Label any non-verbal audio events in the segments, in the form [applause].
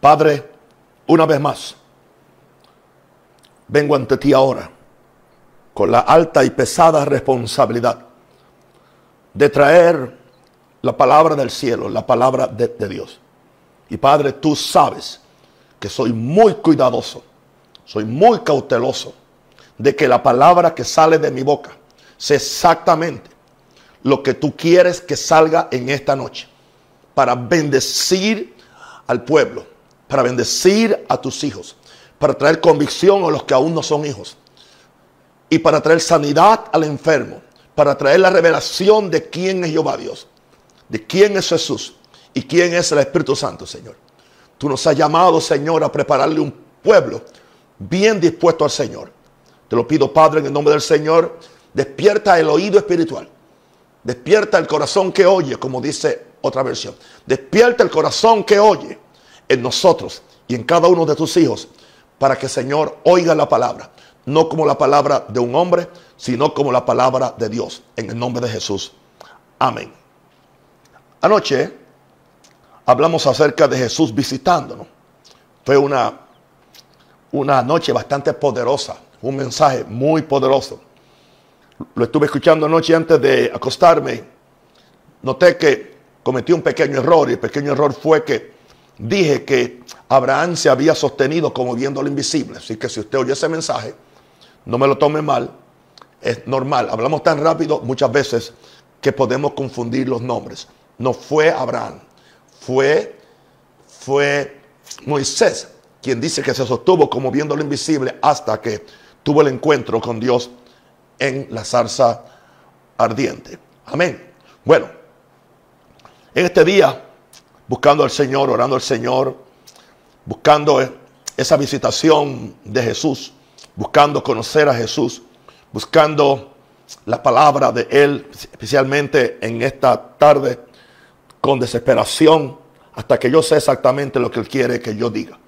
Padre, una vez más, vengo ante ti ahora con la alta y pesada responsabilidad de traer la palabra del cielo, la palabra de, Dios. Y Padre, tú sabes que soy muy cuidadoso, soy muy cauteloso de que la palabra que sale de mi boca sea exactamente lo que tú quieres que salga en esta noche para bendecir al pueblo, para bendecir a tus hijos, para traer convicción a los que aún no son hijos y para traer sanidad al enfermo, para traer la revelación de quién es Jehová Dios, de quién es Jesús y quién es el Espíritu Santo, Señor. Tú nos has llamado, Señor, a prepararle un pueblo bien dispuesto al Señor. Te lo pido, Padre, en el nombre del Señor. Despierta el oído espiritual. Despierta el corazón que oye, como dice otra versión. Despierta el corazón que oye en nosotros y en cada uno de tus hijos para que, Señor, oiga la palabra. No como la palabra de un hombre, sino como la palabra de Dios. En el nombre de Jesús. Amén. Anoche hablamos acerca de Jesús visitándonos. Fue una, una noche bastante poderosa, un mensaje muy poderoso. Lo estuve escuchando anoche antes de acostarme. Noté que cometí un pequeño error y el pequeño error fue que dije que Abraham se había sostenido como viendo lo invisible. Así que si usted oye ese mensaje, no me lo tome mal. Es normal. Hablamos tan rápido muchas veces que podemos confundir los nombres. No fue Abraham fue, fue Moisés quien dice que se sostuvo como viendo lo invisible hasta que tuvo el encuentro con Dios en la zarza ardiente. Amén. Bueno, en este día, buscando al Señor, orando al Señor, buscando esa visitación de Jesús, buscando conocer a Jesús, buscando la palabra de Él, especialmente en esta tarde, con desesperación hasta que yo sé exactamente lo que Él quiere que yo diga.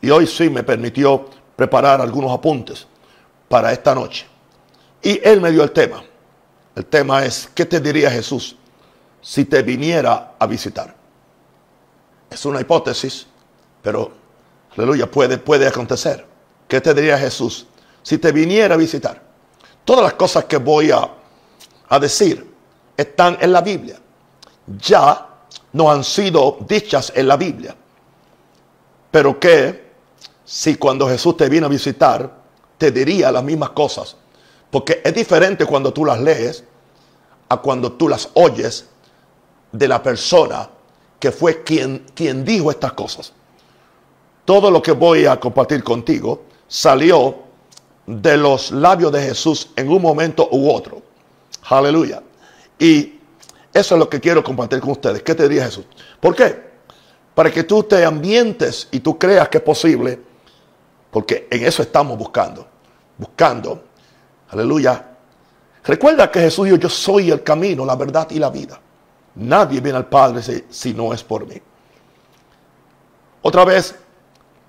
Y hoy sí me permitió preparar algunos apuntes para esta noche. Y Él me dio el tema. El tema es, ¿qué te diría Jesús si te viniera a visitar? Es una hipótesis, pero, aleluya, puede, puede acontecer. ¿Qué te diría Jesús si te viniera a visitar? Todas las cosas que voy a, a decir están en la Biblia ya no han sido dichas en la Biblia. Pero que si cuando Jesús te viene a visitar, te diría las mismas cosas. Porque es diferente cuando tú las lees a cuando tú las oyes de la persona que fue quien, quien dijo estas cosas. Todo lo que voy a compartir contigo salió de los labios de Jesús en un momento u otro. Aleluya. Y eso es lo que quiero compartir con ustedes. ¿Qué te diría Jesús? ¿Por qué? Para que tú te ambientes y tú creas que es posible, porque en eso estamos buscando. Buscando. Aleluya. Recuerda que Jesús dijo, yo soy el camino, la verdad y la vida. Nadie viene al Padre si, no es por mí. Otra vez,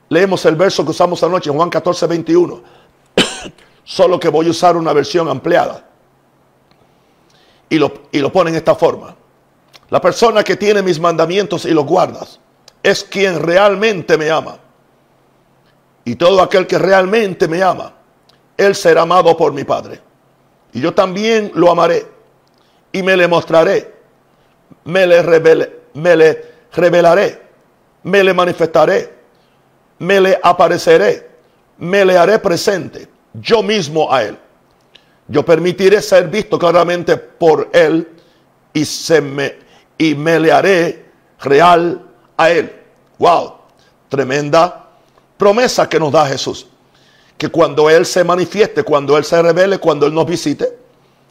leemos el verso que usamos anoche, en Juan 14, 21. [coughs] Solo que voy a usar una versión ampliada y lo, y lo pone en esta forma. La persona que tiene mis mandamientos y los guardas es quien realmente me ama. Y todo aquel que realmente me ama, él será amado por mi Padre. Y yo también lo amaré y me le mostraré, me le, me le revelaré, me le manifestaré, me le apareceré, me le haré presente yo mismo a él. Yo permitiré ser visto claramente por Él y, se me, y me le haré real a Él. Wow, tremenda promesa que nos da Jesús. Que cuando Él se manifieste, cuando Él se revele, cuando Él nos visite,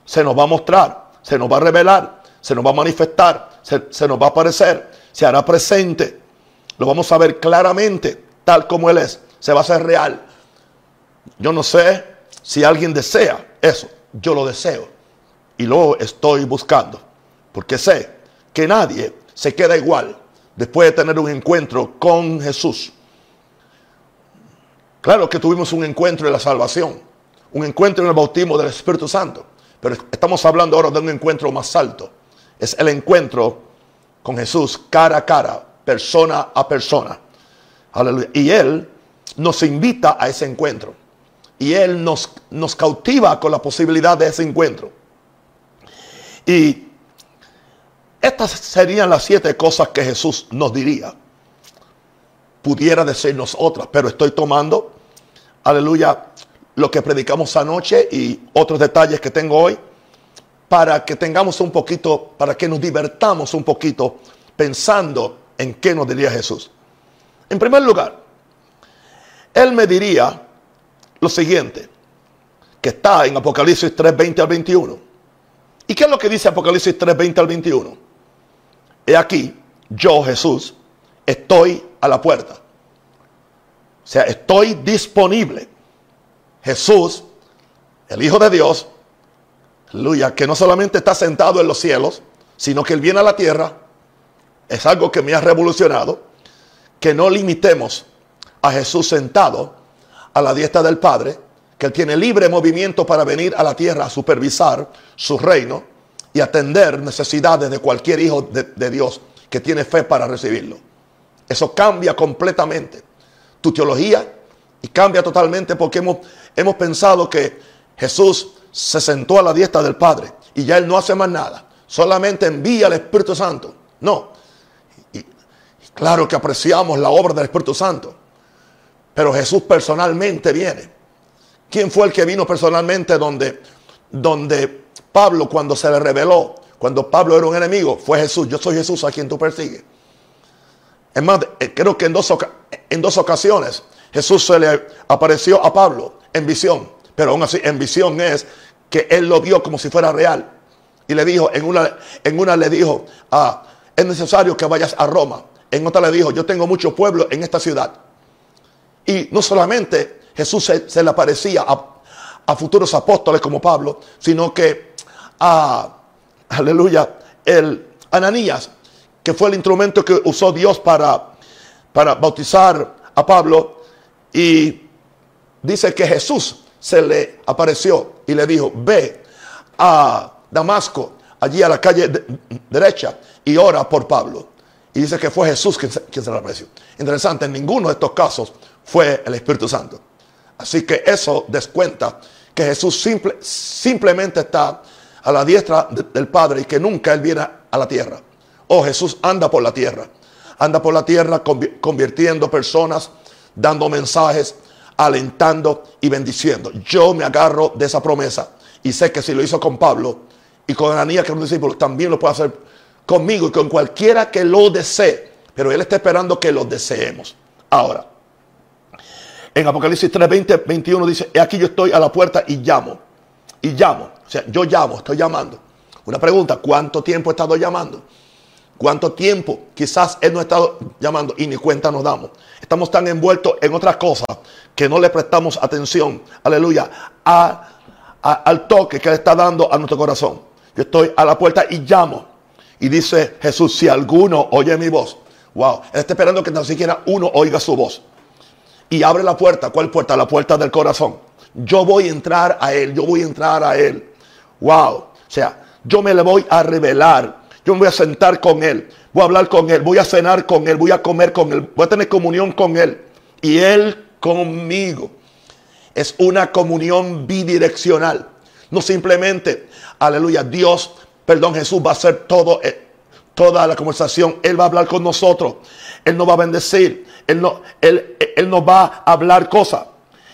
se nos va a mostrar, se nos va a revelar, se nos va a manifestar, se, se nos va a aparecer, se hará presente. Lo vamos a ver claramente, tal como Él es. Se va a hacer real. Yo no sé si alguien desea eso, yo lo deseo y lo estoy buscando, porque sé que nadie se queda igual después de tener un encuentro con Jesús. Claro que tuvimos un encuentro en la salvación, un encuentro en el bautismo del Espíritu Santo, pero estamos hablando ahora de un encuentro más alto. Es el encuentro con Jesús cara a cara, persona a persona. Aleluya. Y Él nos invita a ese encuentro. Y Él nos, nos cautiva con la posibilidad de ese encuentro. Y estas serían las siete cosas que Jesús nos diría. Pudiera decirnos otras, pero estoy tomando, aleluya, lo que predicamos anoche y otros detalles que tengo hoy para que tengamos un poquito, para que nos divertamos un poquito pensando en qué nos diría Jesús. En primer lugar, Él me diría lo siguiente, que está en Apocalipsis 3, 20 al 21. ¿Y qué es lo que dice Apocalipsis 3, 20 al 21? He aquí, yo Jesús, estoy a la puerta. O sea, estoy disponible. Jesús, el Hijo de Dios, aleluya, que no solamente está sentado en los cielos, sino que Él viene a la tierra, es algo que me ha revolucionado, que no limitemos a Jesús sentado a la diestra del Padre, que Él tiene libre movimiento para venir a la tierra a supervisar su reino y atender necesidades de cualquier hijo de, de Dios que tiene fe para recibirlo. Eso cambia completamente tu teología y cambia totalmente porque hemos, hemos pensado que Jesús se sentó a la diestra del Padre y ya Él no hace más nada. Solamente envía al Espíritu Santo. No. Y, claro que apreciamos la obra del Espíritu Santo. Pero Jesús personalmente viene. ¿Quién fue el que vino personalmente donde, donde Pablo cuando se le reveló, cuando Pablo era un enemigo, fue Jesús. Yo soy Jesús a quien tú persigues. Es más, eh, creo que en dos, en dos ocasiones Jesús se le apareció a Pablo en visión. Pero aún así, en visión es que él lo vio como si fuera real. Y le dijo, en una, en una le dijo, ah, es necesario que vayas a Roma. En otra le dijo, yo tengo mucho pueblo en esta ciudad. Y no solamente Jesús se, le aparecía a, a, futuros apóstoles como Pablo, sino que a, aleluya, el Ananías, que fue el instrumento que usó Dios para, para bautizar a Pablo, y dice que Jesús se le apareció y le dijo, ve a Damasco, allí a la calle derecha, y ora por Pablo. Y dice que fue Jesús quien se, le apareció. Interesante, en ninguno de estos casos fue el Espíritu Santo. Así que eso descuenta que Jesús simple, simplemente está a la diestra de, del Padre y que nunca Él viene a la tierra. Oh, Jesús anda por la tierra. Anda por la tierra convirtiendo personas, dando mensajes, alentando y bendiciendo. Yo me agarro de esa promesa y sé que si lo hizo con Pablo y con Ananías, que es un discípulo, también lo puede hacer conmigo y con cualquiera que lo desee. Pero Él está esperando que lo deseemos. Ahora, en Apocalipsis 3, 20, 21 dice, aquí yo estoy a la puerta y llamo. Y llamo. O sea, yo llamo, estoy llamando. Una pregunta, ¿cuánto tiempo he estado llamando? ¿Cuánto tiempo quizás Él no ha estado llamando y ni cuenta nos damos? Estamos tan envueltos en otras cosas que no le prestamos atención, aleluya, a, al toque que Él está dando a nuestro corazón. Yo estoy a la puerta y llamo. Y dice Jesús, si alguno oye mi voz, wow, Él está esperando que ni siquiera uno oiga su voz. Y abre la puerta, ¿cuál puerta? La puerta del corazón. Yo voy a entrar a Él, yo voy a entrar a Él. Wow, o sea, yo me le voy a revelar yo me voy a sentar con Él, voy a hablar con Él, voy a cenar con Él, voy a comer con Él, voy a tener comunión con Él. Y Él conmigo. Es una comunión bidireccional. No simplemente, aleluya, Dios, perdón, Jesús va a hacer todo, eh, toda la conversación. Él va a hablar con nosotros. Él nos va a bendecir. Él, no, él, él nos va a hablar cosas.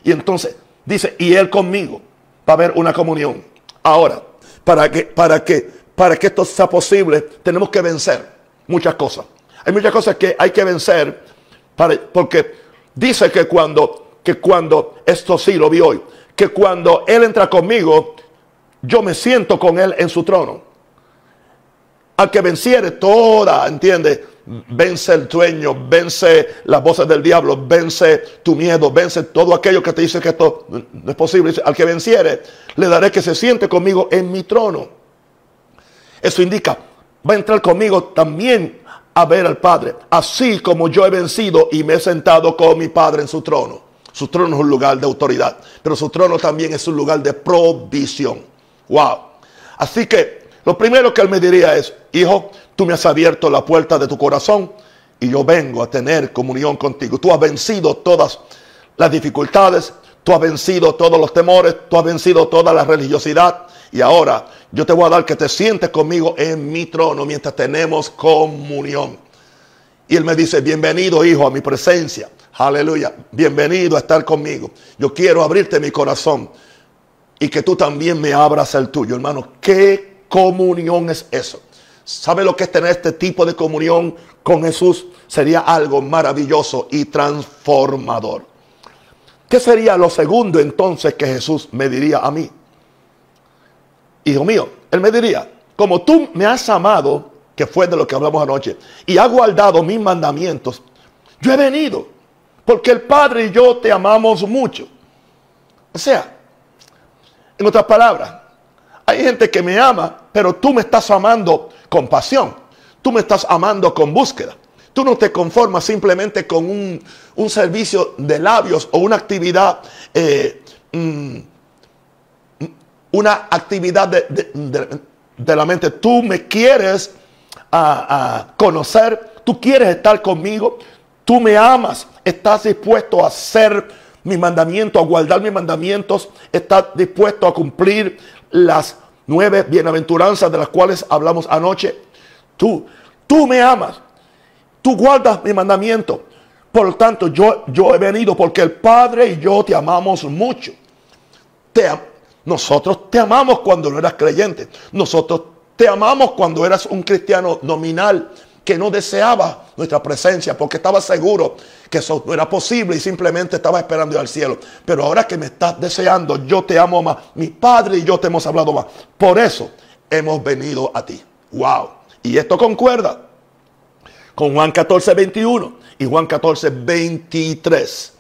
Y entonces dice, y Él conmigo va a haber una comunión. Ahora, para que, para que para que esto sea posible, tenemos que vencer muchas cosas. Hay muchas cosas que hay que vencer porque dice que cuando, que cuando, esto sí lo vi hoy, que cuando Él entra conmigo, yo me siento con Él en su trono. Al que venciere toda, entiende, vence el sueño, vence las voces del diablo, vence tu miedo, vence todo aquello que te dice que esto no es posible. Al que venciere, le daré que se siente conmigo en mi trono. Eso indica, va a entrar conmigo también a ver al Padre, así como yo he vencido y me he sentado con mi Padre en su trono. Su trono es un lugar de autoridad, pero su trono también es un lugar de provisión. Wow. Así que lo primero que él me diría es, hijo, tú me has abierto la puerta de tu corazón y yo vengo a tener comunión contigo. Tú has vencido todas las dificultades, tú has vencido todos los temores, tú has vencido toda la religiosidad y ahora yo te voy a dar que te sientes conmigo en mi trono mientras tenemos comunión. Y él me dice, bienvenido hijo a mi presencia. Aleluya. Bienvenido a estar conmigo. Yo quiero abrirte mi corazón y que tú también me abras el tuyo, hermano. ¿Qué comunión es eso? ¿Sabe lo que es tener este tipo de comunión con Jesús? Sería algo maravilloso y transformador. ¿Qué sería lo segundo entonces que Jesús me diría a mí? Hijo mío, Él me diría, como tú me has amado, que fue de lo que hablamos anoche, y has guardado mis mandamientos, yo he venido, porque el Padre y yo te amamos mucho. O sea, en otras palabras, hay gente que me ama, pero tú me estás amando con pasión. Tú me estás amando con búsqueda. Tú no te conformas simplemente con un, servicio de labios o una actividad, eh, mm, una actividad de, la mente. Tú me quieres a, conocer, tú quieres estar conmigo, tú me amas, estás dispuesto a hacer mi mandamiento, a guardar mis mandamientos, estás dispuesto a cumplir las nueve bienaventuranzas de las cuales hablamos anoche. Tú, tú me amas, tú guardas mi mandamiento. Por lo tanto, yo, yo he venido porque el Padre y yo te amamos mucho. Te, nosotros te amamos cuando no eras creyente. Nosotros te amamos cuando eras un cristiano nominal que no deseaba nuestra presencia porque estaba seguro que eso no era posible y simplemente estaba esperando ir al cielo. Pero ahora que me estás deseando, yo te amo más. Mi padre y yo te hemos hablado más. Por eso hemos venido a ti. Wow. Y esto concuerda con Juan 14, 21 y Juan 14, 23.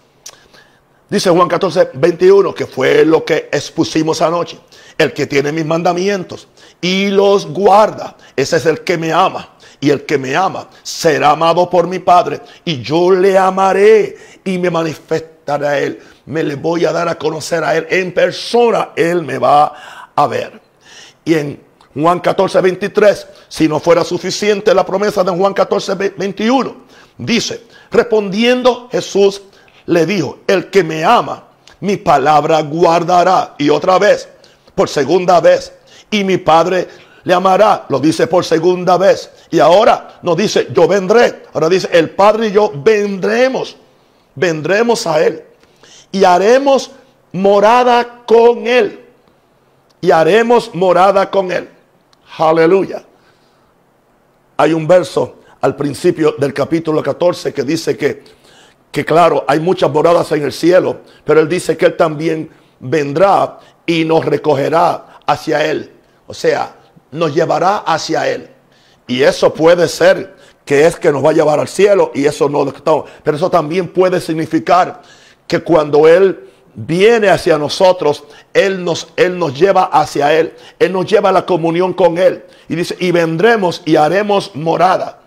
Dice Juan 14, 21, que fue lo que expusimos anoche. El que tiene mis mandamientos y los guarda, ese es el que me ama. Y el que me ama será amado por mi Padre. Y yo le amaré y me manifestaré a él. Me le voy a dar a conocer a él en persona. Él me va a ver. Y en Juan 14, 23, si no fuera suficiente la promesa de Juan 14, 21, dice, respondiendo Jesús le dijo, el que me ama, mi palabra guardará. Y otra vez, por segunda vez, y mi Padre le amará. Lo dice por segunda vez. Y ahora nos dice, yo vendré. Ahora dice, el Padre y yo vendremos. Vendremos a Él. Y haremos morada con Él. Y haremos morada con Él. Aleluya. Hay un verso al principio del capítulo 14 que dice que, que claro, hay muchas moradas en el cielo, pero Él dice que Él también vendrá y nos recogerá hacia Él. O sea, nos llevará hacia Él. Y eso puede ser que es que nos va a llevar al cielo y eso no Pero eso también puede significar que cuando Él viene hacia nosotros, Él nos, Él nos lleva hacia Él. Él nos lleva a la comunión con Él. Y dice, y vendremos y haremos morada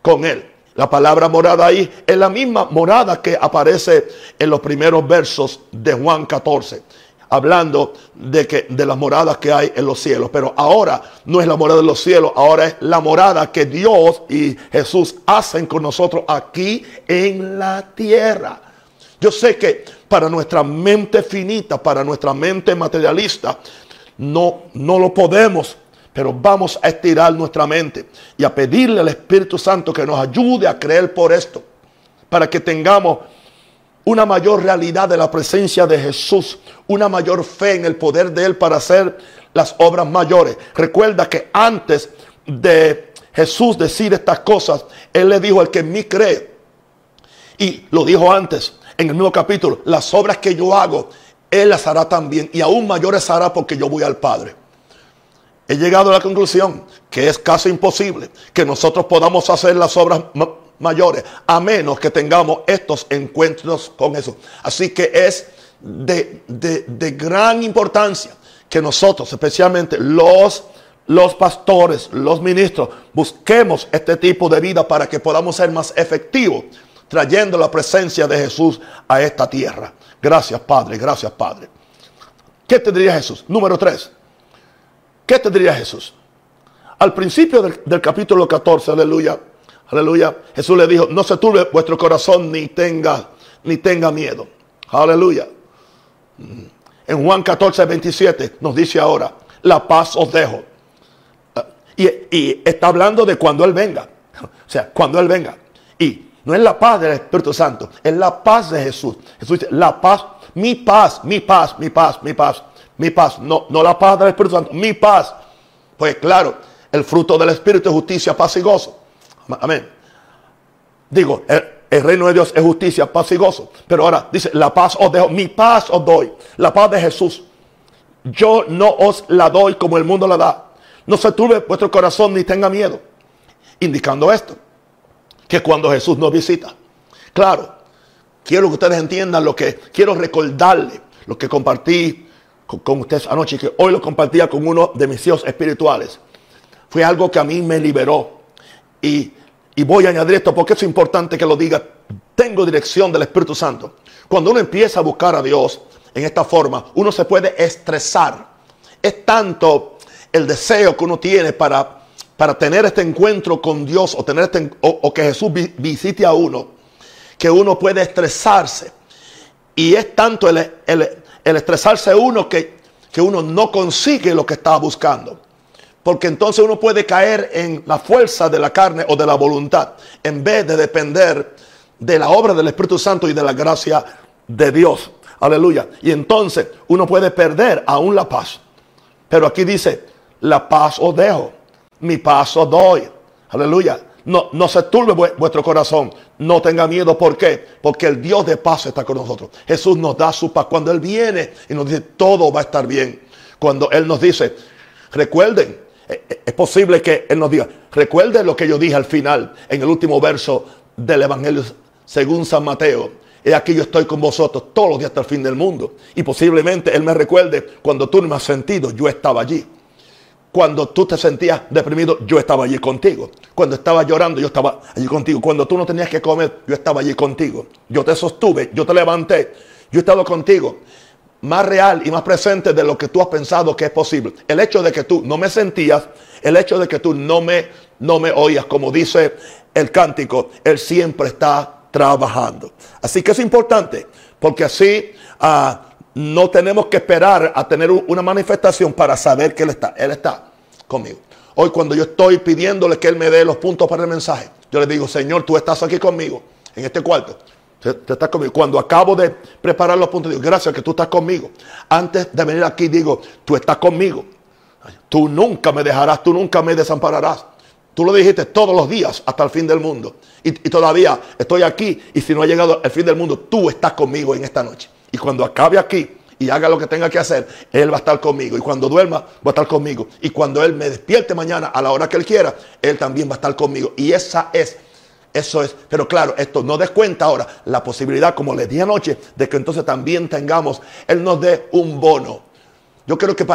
con Él. La palabra morada ahí es la misma morada que aparece en los primeros versos de Juan 14 hablando de, que, de las moradas que hay en los cielos. Pero ahora no es la morada de los cielos, ahora es la morada que Dios y Jesús hacen con nosotros aquí en la tierra. Yo sé que para nuestra mente finita, para nuestra mente materialista, no, no lo podemos, pero vamos a estirar nuestra mente y a pedirle al Espíritu Santo que nos ayude a creer por esto, para que tengamos una mayor realidad de la presencia de Jesús, una mayor fe en el poder de Él para hacer las obras mayores. Recuerda que antes de Jesús decir estas cosas, Él le dijo al que en mí cree, y lo dijo antes en el mismo capítulo, las obras que yo hago, Él las hará también, y aún mayores hará porque yo voy al Padre. He llegado a la conclusión que es casi imposible que nosotros podamos hacer las obras mayores, a menos que tengamos estos encuentros con Jesús. Así que es de, gran importancia que nosotros, especialmente los, los pastores, los ministros, busquemos este tipo de vida para que podamos ser más efectivos, trayendo la presencia de Jesús a esta tierra. Gracias, Padre, gracias, Padre. ¿Qué te diría Jesús? Número 3. ¿Qué te diría Jesús? Al principio del, capítulo 14, aleluya, Aleluya. Jesús le dijo, no se turbe vuestro corazón ni tenga, ni tenga miedo. Aleluya. En Juan 14, 27 nos dice ahora, la paz os dejo. Y, y, está hablando de cuando Él venga. [laughs] O sea, cuando Él venga. Y no es la paz del Espíritu Santo, es la paz de Jesús. Jesús dice, la paz, mi paz, mi paz, mi paz, mi paz, mi paz. No, no la paz del Espíritu Santo, mi paz. Pues claro, el fruto del Espíritu es justicia, paz y gozo. Amén. Digo, el, reino de Dios es justicia, paz y gozo. Pero ahora dice, la paz os dejo, mi paz os doy. La paz de Jesús. Yo no os la doy como el mundo la da. No se turbe vuestro corazón ni tenga miedo. Indicando esto, que cuando Jesús nos visita, claro, quiero que ustedes entiendan lo que quiero recordarle, lo que compartí con, ustedes anoche, que hoy lo compartía con uno de mis hijos espirituales. Fue algo que a mí me liberó. Y y voy a añadir esto porque es importante que lo diga. Tengo dirección del Espíritu Santo. Cuando uno empieza a buscar a Dios en esta forma, uno se puede estresar. Es tanto el deseo que uno tiene para, para tener este encuentro con Dios o, tener este, o, que Jesús visite a uno, que uno puede estresarse. Y es tanto el, el estresarse uno que, que uno no consigue lo que estaba buscando. Porque entonces uno puede caer en la fuerza de la carne o de la voluntad en vez de depender de la obra del Espíritu Santo y de la gracia de Dios. Aleluya. Y entonces uno puede perder aún la paz. Pero aquí dice, la paz os dejo, mi paz os doy. Aleluya. No, no se turbe vuestro corazón. No tenga miedo. ¿Por qué? Porque el Dios de paz está con nosotros. Jesús nos da su paz. Cuando Él viene y nos dice, todo va a estar bien. Cuando Él nos dice, recuerden, es posible que Él nos diga, recuerde lo que yo dije al final, en el último verso del Evangelio según San Mateo. He aquí yo estoy con vosotros todos los días hasta el fin del mundo. Y posiblemente Él me recuerde cuando tú no me has sentido, yo estaba allí. Cuando tú te sentías deprimido, yo estaba allí contigo. Cuando estaba llorando, yo estaba allí contigo. Cuando tú no tenías que comer, yo estaba allí contigo. Yo te sostuve, yo te levanté, yo he estado contigo más real y más presente de lo que tú has pensado que es posible. El hecho de que tú no me sentías, el hecho de que tú no me, no me oías, como dice el cántico, Él siempre está trabajando. Así que es importante, porque así ah, no tenemos que esperar a tener una manifestación para saber que Él está. Él está conmigo. Hoy cuando yo estoy pidiéndole que Él me dé los puntos para el mensaje, yo le digo, Señor, tú estás aquí conmigo, en este cuarto. Cuando acabo de preparar los puntos, digo, gracias que tú estás conmigo. Antes de venir aquí, digo, tú estás conmigo. Tú nunca me dejarás, tú nunca me desampararás. Tú lo dijiste todos los días hasta el fin del mundo. Y, todavía estoy aquí. Y si no ha llegado el fin del mundo, tú estás conmigo en esta noche. Y cuando acabe aquí y haga lo que tenga que hacer, Él va a estar conmigo. Y cuando duerma, va a estar conmigo. Y cuando Él me despierte mañana a la hora que Él quiera, Él también va a estar conmigo. Y esa es eso es, pero claro, esto no descuenta ahora la posibilidad, como les dije anoche, de que entonces también tengamos, Él nos dé un bono. Yo creo que,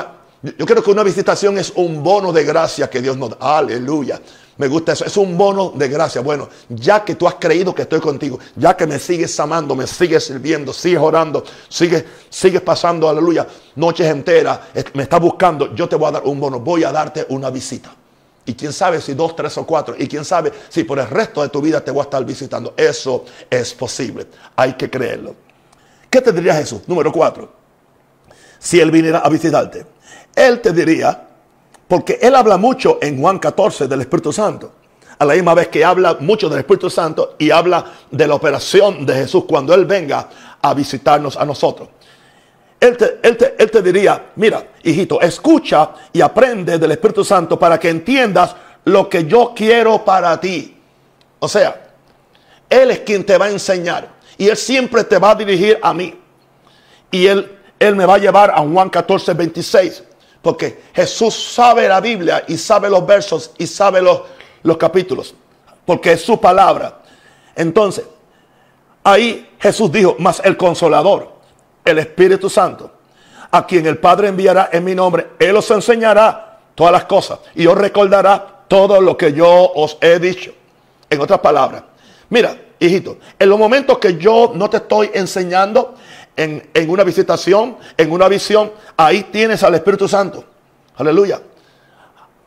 yo creo que una visitación es un bono de gracia que Dios nos da. Aleluya. Me gusta eso. Es un bono de gracia. Bueno, ya que tú has creído que estoy contigo, ya que me sigues amando, me sigues sirviendo, sigues orando, sigues, sigues pasando, aleluya, noches enteras, me estás buscando, yo te voy a dar un bono. Voy a darte una visita. Y quién sabe si dos, tres o cuatro. Y quién sabe si por el resto de tu vida te voy a estar visitando. Eso es posible. Hay que creerlo. ¿Qué te diría Jesús? Número cuatro. Si Él viniera a visitarte. Él te diría, porque Él habla mucho en Juan 14 del Espíritu Santo. A la misma vez que habla mucho del Espíritu Santo y habla de la operación de Jesús cuando Él venga a visitarnos a nosotros. Él te, diría, mira, hijito, escucha y aprende del Espíritu Santo para que entiendas lo que yo quiero para ti. O sea, Él es quien te va a enseñar y Él siempre te va a dirigir a mí. Y Él, él me va a llevar a Juan 14, 26. Porque Jesús sabe la Biblia y sabe los versos y sabe los, los capítulos. Porque es su palabra. Entonces, ahí Jesús dijo, más el consolador el Espíritu Santo, a quien el Padre enviará en mi nombre, Él os enseñará todas las cosas y os recordará todo lo que yo os he dicho. En otras palabras, mira, hijito, en los momentos que yo no te estoy enseñando en, en una visitación, en una visión, ahí tienes al Espíritu Santo. Aleluya.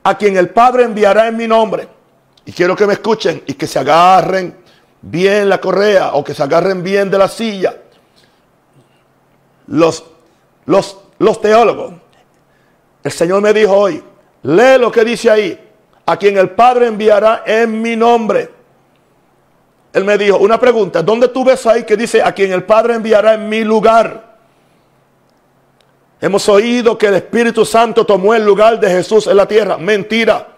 A quien el Padre enviará en mi nombre. Y quiero que me escuchen y que se agarren bien la correa o que se agarren bien de la silla. Los, los, los teólogos. El Señor me dijo hoy, lee lo que dice ahí. A quien el Padre enviará en mi nombre. Él me dijo, una pregunta, ¿dónde tú ves ahí que dice a quien el Padre enviará en mi lugar? Hemos oído que el Espíritu Santo tomó el lugar de Jesús en la tierra. Mentira.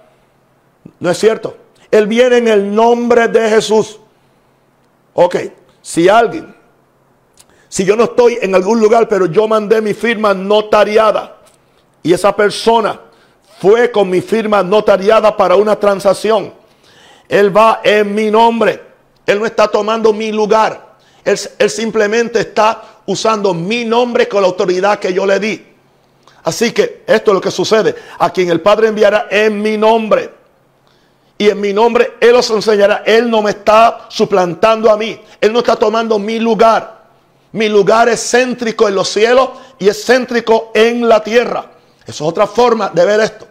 No es cierto. Él viene en el nombre de Jesús. Ok, si alguien, si yo no estoy en algún lugar, pero yo mandé mi firma notariada y esa persona fue con mi firma notariada para una transacción, él va en mi nombre. Él no está tomando mi lugar. Él, simplemente está usando mi nombre con la autoridad que yo le di. Así que esto es lo que sucede. A quien el Padre enviará en mi nombre. Y en mi nombre Él os enseñará. Él no me está suplantando a mí. Él no está tomando mi lugar. Mi lugar es céntrico en los cielos y es céntrico en la tierra. Eso es otra forma de ver esto.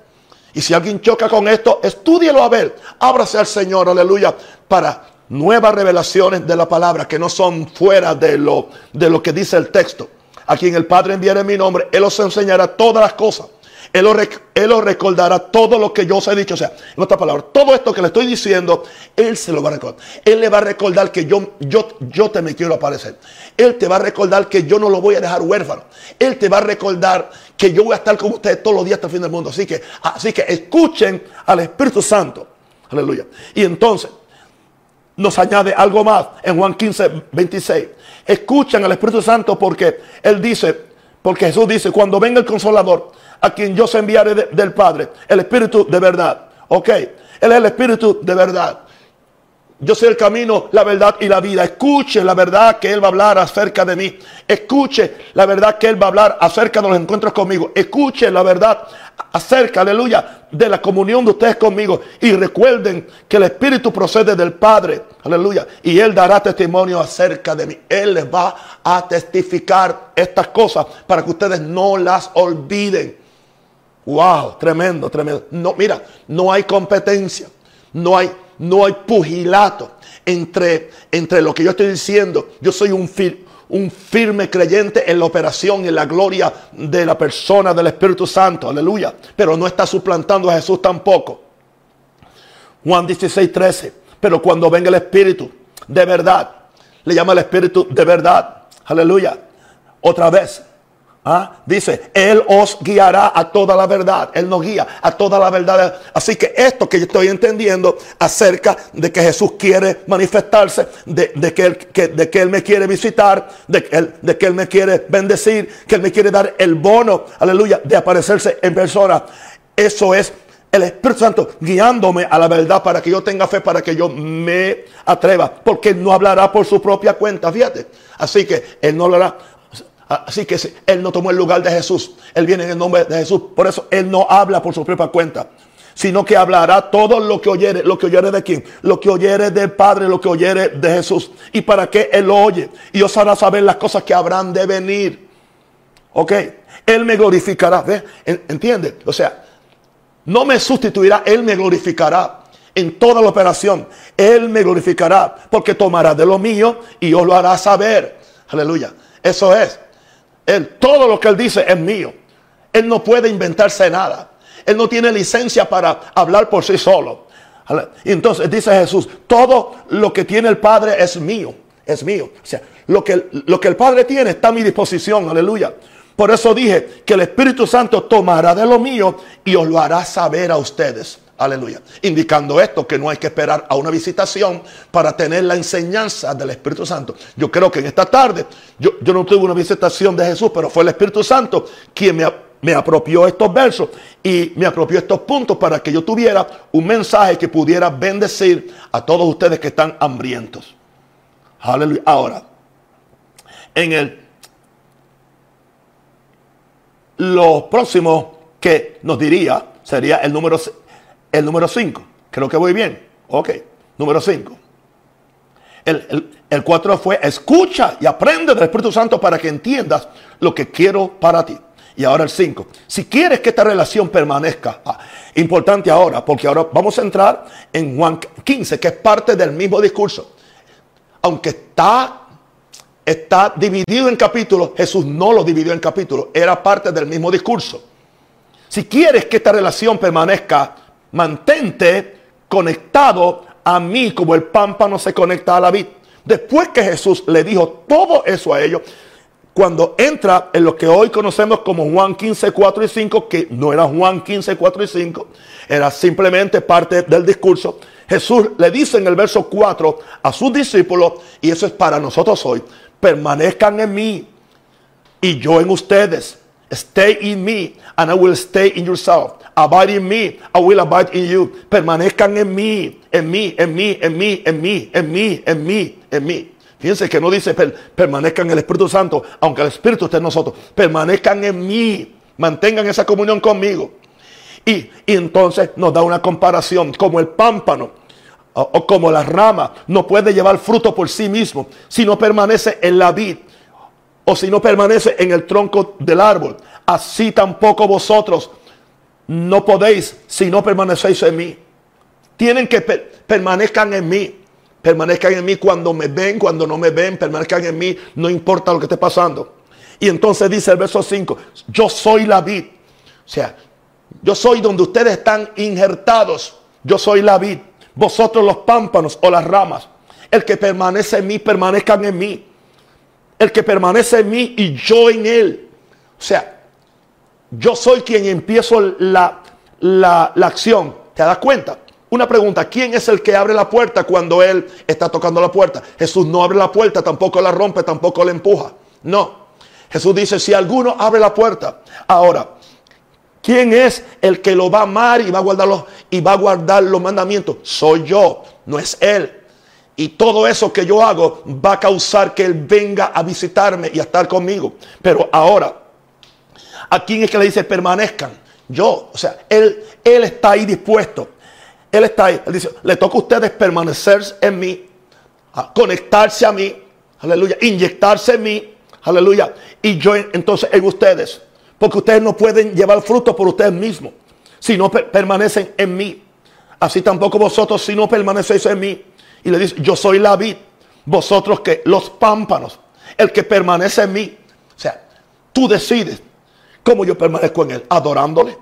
Y si alguien choca con esto, estúdielo a ver. Ábrase al Señor, aleluya, para nuevas revelaciones de la palabra que no son fuera de lo, de lo que dice el texto. A quien el Padre enviará en mi nombre, Él os enseñará todas las cosas él os, recordará todo lo que yo os he dicho. O sea, en otras palabras, todo esto que le estoy diciendo, Él se lo va a recordar. Él le va a recordar que yo, yo, yo te me quiero aparecer. Él te va a recordar que yo no lo voy a dejar huérfano. Él te va a recordar que yo voy a estar con ustedes todos los días hasta el fin del mundo. Así que, así que escuchen al Espíritu Santo. Aleluya. Y entonces, nos añade algo más en Juan 15, 26. Escuchan al Espíritu Santo porque Él dice, porque Jesús dice, cuando venga el consolador, a quien yo se enviaré del Padre, el Espíritu de verdad. Ok, Él es el Espíritu de verdad. Yo soy el camino, la verdad y la vida. Escuche la verdad que Él va a hablar acerca de mí. Escuche la verdad que Él va a hablar acerca de los encuentros conmigo. Escuche la verdad acerca, aleluya, de la comunión de ustedes conmigo. Y recuerden que el Espíritu procede del Padre, aleluya. Y Él dará testimonio acerca de mí. Él les va a testificar estas cosas para que ustedes no las olviden. Wow, tremendo, tremendo. No, mira, no hay competencia. No hay no hay pugilato entre, entre lo que yo estoy diciendo. Yo soy un, un firme creyente en la operación en la gloria de la persona del Espíritu Santo. Aleluya. Pero no está suplantando a Jesús tampoco. Juan 16, 13. Pero cuando venga el Espíritu de verdad, le llama el Espíritu de verdad. Aleluya. Otra vez, ¿Ah? Dice, Él os guiará a toda la verdad. Él nos guía a toda la verdad. Así que esto que yo estoy entendiendo acerca de que Jesús quiere manifestarse, de, que, él, me quiere visitar, de que, él, de que Él me quiere bendecir, que Él me quiere dar el bono, aleluya, de aparecerse en persona. Eso es el Espíritu Santo guiándome a la verdad para que yo tenga fe, para que yo me atreva. Porque Él no hablará por su propia cuenta, fíjate. Así que Él no hablará Así que Él no tomó el lugar de Jesús. Él viene en el nombre de Jesús. Por eso Él no habla por su propia cuenta. Sino que hablará todo lo que oyere. ¿Lo que oyere de quién? Lo que oyere del Padre, lo que oyere de Jesús. ¿Y para qué Él lo oye? Y os hará saber las cosas que habrán de venir. Ok. Él me glorificará. ¿Ve? ¿Entiende? O sea, no me sustituirá. Él me glorificará en toda la operación. Él me glorificará porque tomará de lo mío y os lo hará saber. Aleluya. Eso es. Él, todo lo que Él dice es mío. Él no puede inventarse nada. Él no tiene licencia para hablar por sí solo. Entonces dice Jesús, todo lo que tiene el Padre es mío, es mío. O sea, lo que, lo que el Padre tiene está a mi disposición, aleluya. Por eso dije que el Espíritu Santo tomará de lo mío y os lo hará saber a ustedes. Aleluya. Indicando esto, que no hay que esperar a una visitación para tener la enseñanza del Espíritu Santo. Yo creo que en esta tarde, yo, yo no tuve una visitación de Jesús, pero fue el Espíritu Santo quien me, me apropió estos versos y me apropió estos puntos para que yo tuviera un mensaje que pudiera bendecir a todos ustedes que están hambrientos. Aleluya. Ahora, en el lo próximo que nos diría sería el número el número 5. Creo que voy bien. Ok. Número 5. El 4 fue escucha y aprende del Espíritu Santo para que entiendas lo que quiero para ti. Y ahora el 5. Si quieres que esta relación permanezca, ah, importante ahora, porque ahora vamos a entrar en Juan 15, que es parte del mismo discurso. Aunque está, está dividido en capítulos, Jesús no lo dividió en capítulos, era parte del mismo discurso. Si quieres que esta relación permanezca, mantente conectado a mí como el pámpano se conecta a la vid. Después que Jesús le dijo todo eso a ellos, cuando entra en lo que hoy conocemos como Juan 15, 4 y 5, que no era Juan 15, 4 y 5, era simplemente parte del discurso, Jesús le dice en el verso 4 a sus discípulos, y eso es para nosotros hoy, permanezcan en mí y yo en ustedes. Stay in me and I will stay in yourself. Abide in me, I will abide in you. Permanezcan en mí, en mí, en mí, en mí, en mí, en mí, en mí, en mí. Fíjense que no dice permanezcan en el Espíritu Santo, aunque el Espíritu esté en nosotros. Permanezcan en mí, mantengan esa comunión conmigo. Y, entonces nos da una comparación como el pámpano o, o como la rama no puede llevar fruto por sí mismo si no permanece en la vid o si no permanece en el tronco del árbol. Así tampoco vosotros no podéis si no permanecéis en mí. Tienen que permanezcan en mí. Permanezcan en mí cuando me ven, cuando no me ven, permanezcan en mí, no importa lo que esté pasando. Y entonces dice el verso 5, yo soy la vid. O sea, yo soy donde ustedes están injertados. Yo soy la vid. Vosotros los pámpanos o las ramas. El que permanece en mí, permanezcan en mí el que permanece en mí y yo en él. O sea, yo soy quien empiezo la, la, acción. ¿Te das cuenta? Una pregunta, ¿quién es el que abre la puerta cuando Él está tocando la puerta? Jesús no abre la puerta, tampoco la rompe, tampoco la empuja. No. Jesús dice, si alguno abre la puerta. Ahora, ¿quién es el que lo va a amar y va a guardar los, y va a guardar los mandamientos? Soy yo, no es Él. Y todo eso que yo hago va a causar que Él venga a visitarme y a estar conmigo. Pero ahora, ¿a quién es que le dice permanezcan? Yo, o sea, Él, él está ahí dispuesto. Él está ahí. Él dice, le toca a ustedes permanecer en mí, conectarse a mí, aleluya, inyectarse en mí, aleluya. Y yo entonces en ustedes. Porque ustedes no pueden llevar fruto por ustedes mismos si no permanecen en mí. Así tampoco vosotros si no permanecéis en mí. Y le dice, yo soy la vid, vosotros que los pámpanos, el que permanece en mí. O sea, tú decides cómo yo permanezco en él, adorándole,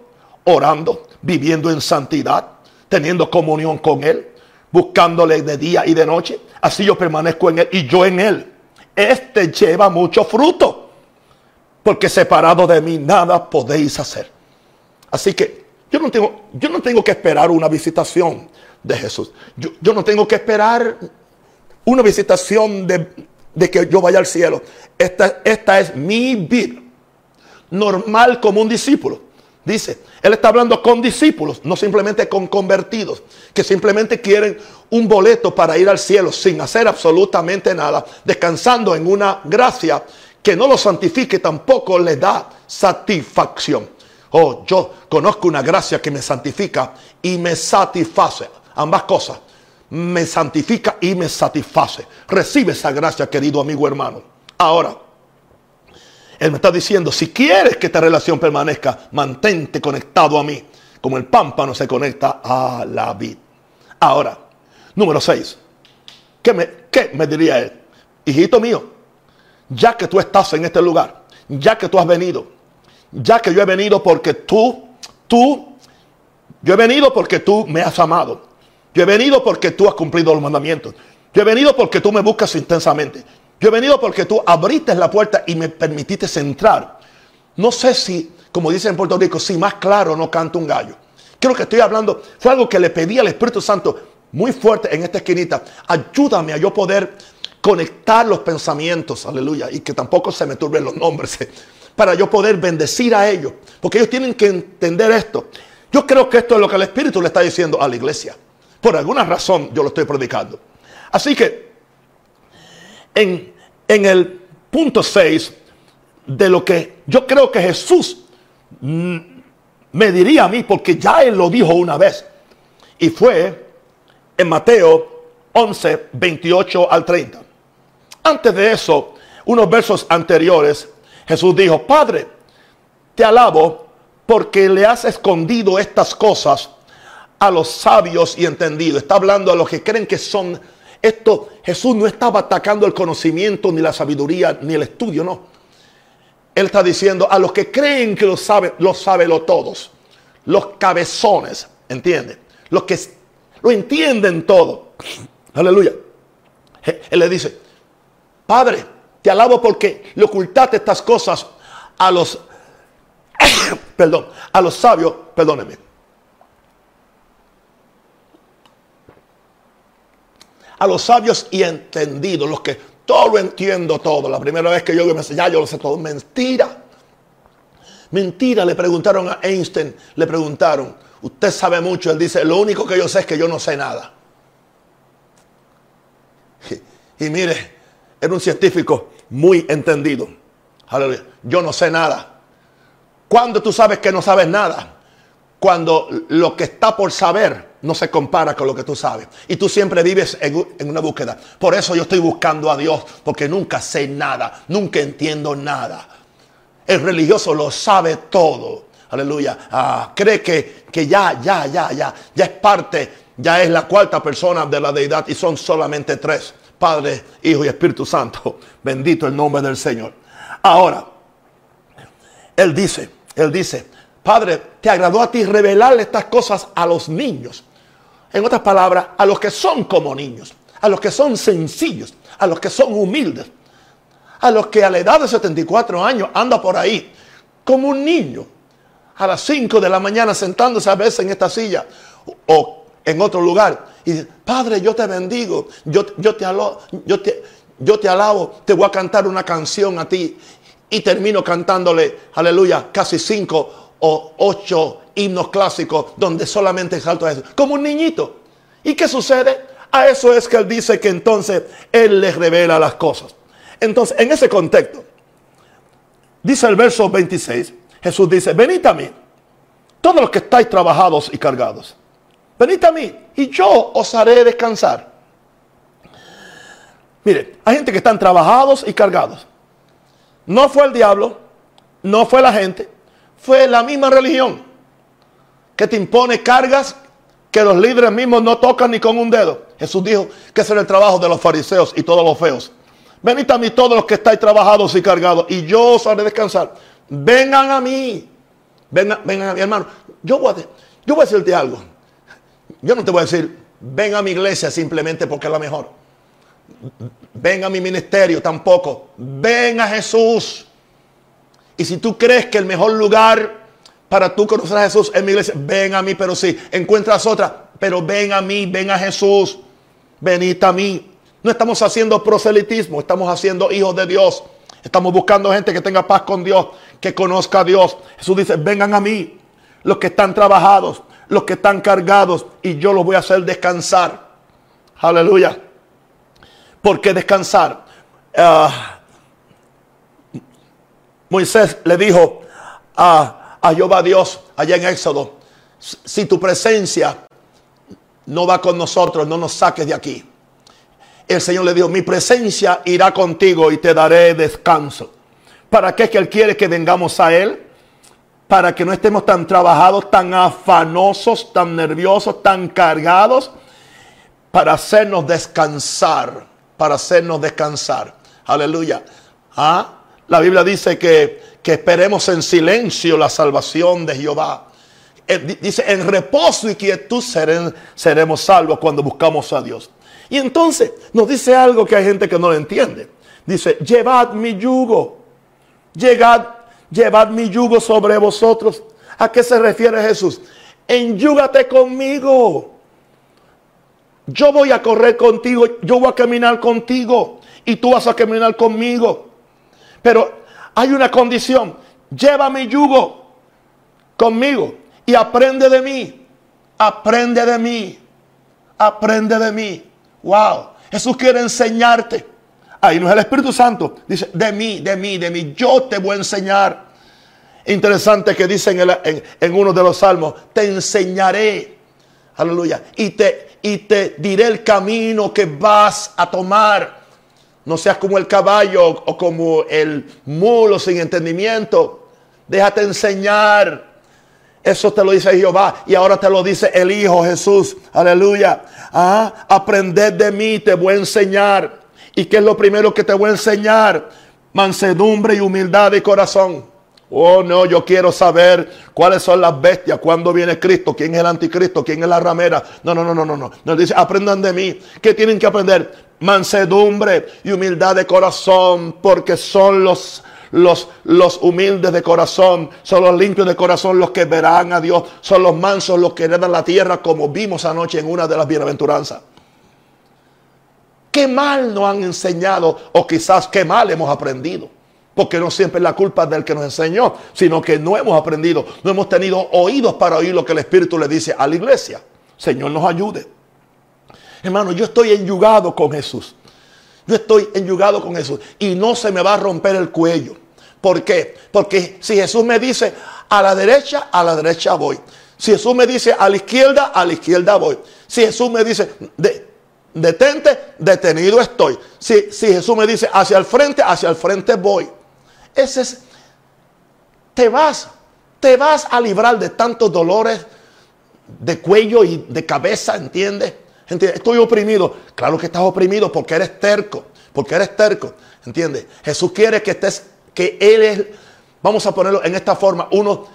orando, viviendo en santidad, teniendo comunión con él, buscándole de día y de noche. Así yo permanezco en él y yo en él. Este lleva mucho fruto, porque separado de mí nada podéis hacer. Así que yo no tengo, yo no tengo que esperar una visitación de Jesús. Yo, no tengo que esperar una visitación de, que yo vaya al cielo. Esta, esta es mi vida. Normal como un discípulo. Dice, él está hablando con discípulos, no simplemente con convertidos, que simplemente quieren un boleto para ir al cielo sin hacer absolutamente nada, descansando en una gracia que no lo santifique, tampoco le da satisfacción. Oh, yo conozco una gracia que me santifica y me satisface ambas cosas. Me santifica y me satisface. Recibe esa gracia, querido amigo hermano. Ahora, Él me está diciendo, si quieres que esta relación permanezca, mantente conectado a mí, como el pámpano se conecta a la vid. Ahora, número 6. ¿Qué me, ¿Qué me diría Él? Hijito mío, ya que tú estás en este lugar, ya que tú has venido, ya que yo he venido porque tú, tú, yo he venido porque tú me has amado. Yo he venido porque tú has cumplido los mandamientos. Yo he venido porque tú me buscas intensamente. Yo he venido porque tú abriste la puerta y me permitiste entrar. No sé si, como dicen en Puerto Rico, si más claro no canta un gallo. Creo que estoy hablando, fue algo que le pedí al Espíritu Santo muy fuerte en esta esquinita. Ayúdame a yo poder conectar los pensamientos, aleluya, y que tampoco se me turben los nombres, para yo poder bendecir a ellos. Porque ellos tienen que entender esto. Yo creo que esto es lo que el Espíritu le está diciendo a la iglesia. Por alguna razón yo lo estoy predicando. Así que en, en el punto 6 de lo que yo creo que Jesús mm, me diría a mí, porque ya Él lo dijo una vez, y fue en Mateo 11, 28 al 30. Antes de eso, unos versos anteriores, Jesús dijo, Padre, te alabo porque le has escondido estas cosas a los sabios y entendidos. Está hablando a los que creen que son esto. Jesús no estaba atacando el conocimiento, ni la sabiduría, ni el estudio, no. Él está diciendo a los que creen que lo saben, lo saben lo todos. Los cabezones, ¿entienden? Los que lo entienden todo. [clears throat] Aleluya. Él le dice, Padre, te alabo porque le ocultaste estas cosas a los, [clears throat] perdón, a los sabios, perdóneme. A los sabios y entendidos, los que todo lo entiendo todo. La primera vez que yo me ya yo lo sé todo. Mentira. Mentira, le preguntaron a Einstein, le preguntaron, usted sabe mucho, él dice, lo único que yo sé es que yo no sé nada. Y, y mire, era un científico muy entendido. Aleluya. Yo no sé nada. ¿Cuándo tú sabes que no sabes nada? Cuando lo que está por saber no se compara con lo que tú sabes. Y tú siempre vives en, en, una búsqueda. Por eso yo estoy buscando a Dios, porque nunca sé nada, nunca entiendo nada. El religioso lo sabe todo. Aleluya. Ah, cree que, que ya, ya, ya, ya, ya es parte, ya es la cuarta persona de la deidad y son solamente tres. Padre, Hijo y Espíritu Santo. [laughs] Bendito el nombre del Señor. Ahora, Él dice, Él dice, Padre, te agradó a ti revelarle estas cosas a los niños. En otras palabras, a los que son como niños, a los que son sencillos, a los que son humildes, a los que a la edad de 74 años anda por ahí como un niño, a las 5 de la mañana sentándose a veces en esta silla o en otro lugar y dice, Padre, yo te bendigo, yo, te alabo, yo, te, yo te alabo, te voy a cantar una canción a ti. Y termino cantándole, aleluya, casi cinco o ocho himnos clásicos donde solamente salto a eso, como un niñito. ¿Y qué sucede? A eso es que él dice que entonces él les revela las cosas. Entonces, en ese contexto, dice el verso 26, Jesús dice, venid a mí, todos los que estáis trabajados y cargados Venid a mí y yo os haré descansar. Mire, hay gente que están trabajados y cargados. No fue el diablo, no fue la gente, fue la misma religión que te impone cargas que los líderes mismos no tocan ni con un dedo. Jesús dijo que ese era el trabajo de los fariseos y todos los feos. Venid a mí todos los que estáis trabajados y cargados y yo os haré descansar. Vengan a mí. Vengan, a mi hermano. Yo voy a, yo voy a decirte algo. Yo no te voy a decir, ven a mi iglesia simplemente porque es la mejor. Ven a mi ministerio tampoco. Ven a Jesús. Y si tú crees que el mejor lugar para tú conocer a Jesús es mi iglesia, ven a mí, pero si encuentras otra, pero ven a mí, ven a Jesús. Venid a mí. No estamos haciendo proselitismo, estamos haciendo hijos de Dios. Estamos buscando gente que tenga paz con Dios, que conozca a Dios. Jesús dice, vengan a mí, los que están trabajados, los que están cargados y yo los voy a hacer descansar. Aleluya. ¿Por qué descansar? Uh, Moisés le dijo a, a Jehová Dios allá en Éxodo, si tu presencia no va con nosotros, no nos saques de aquí. El Señor le dijo, mi presencia irá contigo y te daré descanso. ¿Para qué es que Él quiere que vengamos a Él? para que no estemos tan trabajados, tan afanosos, tan nerviosos, tan cargados, para hacernos descansar, para hacernos descansar. Aleluya. ¿Ah? La Biblia dice que, que esperemos en silencio la salvación de Jehová. Eh, dice, en reposo y quietud seremos salvos cuando buscamos a Dios. Y entonces nos dice algo que hay gente que no lo entiende. Dice, llevad mi yugo, llegad llevad mi yugo sobre vosotros. ¿A qué se refiere Jesús? Enyúgate conmigo. Yo voy a correr contigo, yo voy a caminar contigo y tú vas a caminar conmigo. Pero hay una condición. Lleva mi yugo conmigo y aprende de mí. Aprende de mí. Aprende de mí. Wow. Jesús quiere enseñarte. Ahí no es el Espíritu Santo. Dice, de mí, de mí, de mí. Yo te voy a enseñar. Interesante que dice en, uno de los salmos, te enseñaré. Aleluya. Y te, y te diré el camino que vas a tomar. No seas como el caballo o como el mulo sin entendimiento. Déjate enseñar. Eso te lo dice Jehová y ahora te lo dice el Hijo Jesús. Aleluya. Ah, aprended de mí, te voy a enseñar. ¿Y qué es lo primero que te voy a enseñar? Mansedumbre y humildad de corazón. Oh, no, yo quiero saber cuáles son las bestias, cuándo viene Cristo, quién es el anticristo, quién es la ramera. No, no, no, no, no, no. Nos dice, aprendan de mí. ¿Qué tienen que aprender? Mansedumbre y humildad de corazón, porque son los los, los humildes de corazón, son los limpios de corazón los que verán a Dios, son los mansos los que heredan la tierra, como vimos anoche en una de las bienaventuranzas. ¿Qué mal nos han enseñado o quizás qué mal hemos aprendido? Porque no siempre es la culpa del que nos enseñó, sino que no hemos aprendido, no hemos tenido oídos para oír lo que el Espíritu le dice a la iglesia. Señor nos ayude. Hermano, yo estoy enyugado con Jesús. Yo estoy enyugado con Jesús y no se me va a romper el cuello. ¿Por qué? Porque si Jesús me dice a la derecha, a la derecha voy. Si Jesús me dice a la izquierda, a la izquierda voy. Si Jesús me dice detente, detenido estoy. Si, si Jesús me dice hacia el frente, hacia el frente voy. Ese es, te vas, te vas a librar de tantos dolores de cuello y de cabeza, ¿entiendes? Estoy oprimido. Claro que estás oprimido porque eres terco, porque eres terco, ¿entiendes? Jesús quiere que estés que Él es, vamos a ponerlo en esta forma, uno,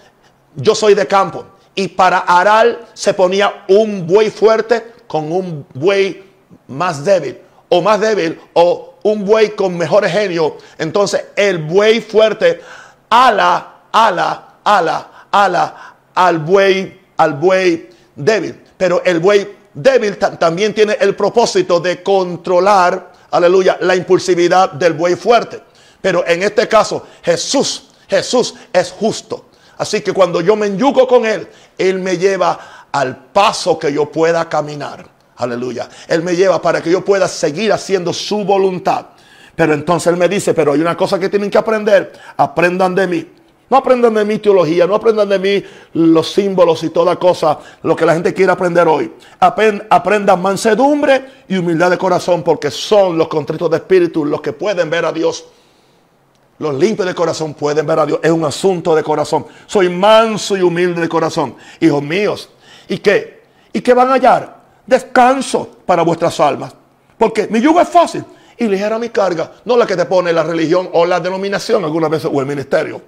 yo soy de campo, y para arar se ponía un buey fuerte con un buey más débil, o más débil, o un buey con mejor genio. Entonces el buey fuerte ala, ala, ala, ala al buey, al buey débil. Pero el buey débil también tiene el propósito de controlar, aleluya, la impulsividad del buey fuerte. Pero en este caso, Jesús, Jesús es justo. Así que cuando yo me enyugo con Él, Él me lleva al paso que yo pueda caminar. Aleluya. Él me lleva para que yo pueda seguir haciendo su voluntad. Pero entonces Él me dice, pero hay una cosa que tienen que aprender. Aprendan de mí. No aprendan de mi teología, no aprendan de mí los símbolos y toda cosa, lo que la gente quiere aprender hoy. Aprendan mansedumbre y humildad de corazón, porque son los contritos de espíritu los que pueden ver a Dios los limpios de corazón pueden ver a Dios. Es un asunto de corazón. Soy manso y humilde de corazón. Hijos míos. ¿Y qué? ¿Y qué van a hallar? Descanso para vuestras almas. Porque mi yugo es fácil y ligera mi carga. No la que te pone la religión o la denominación algunas veces o el ministerio.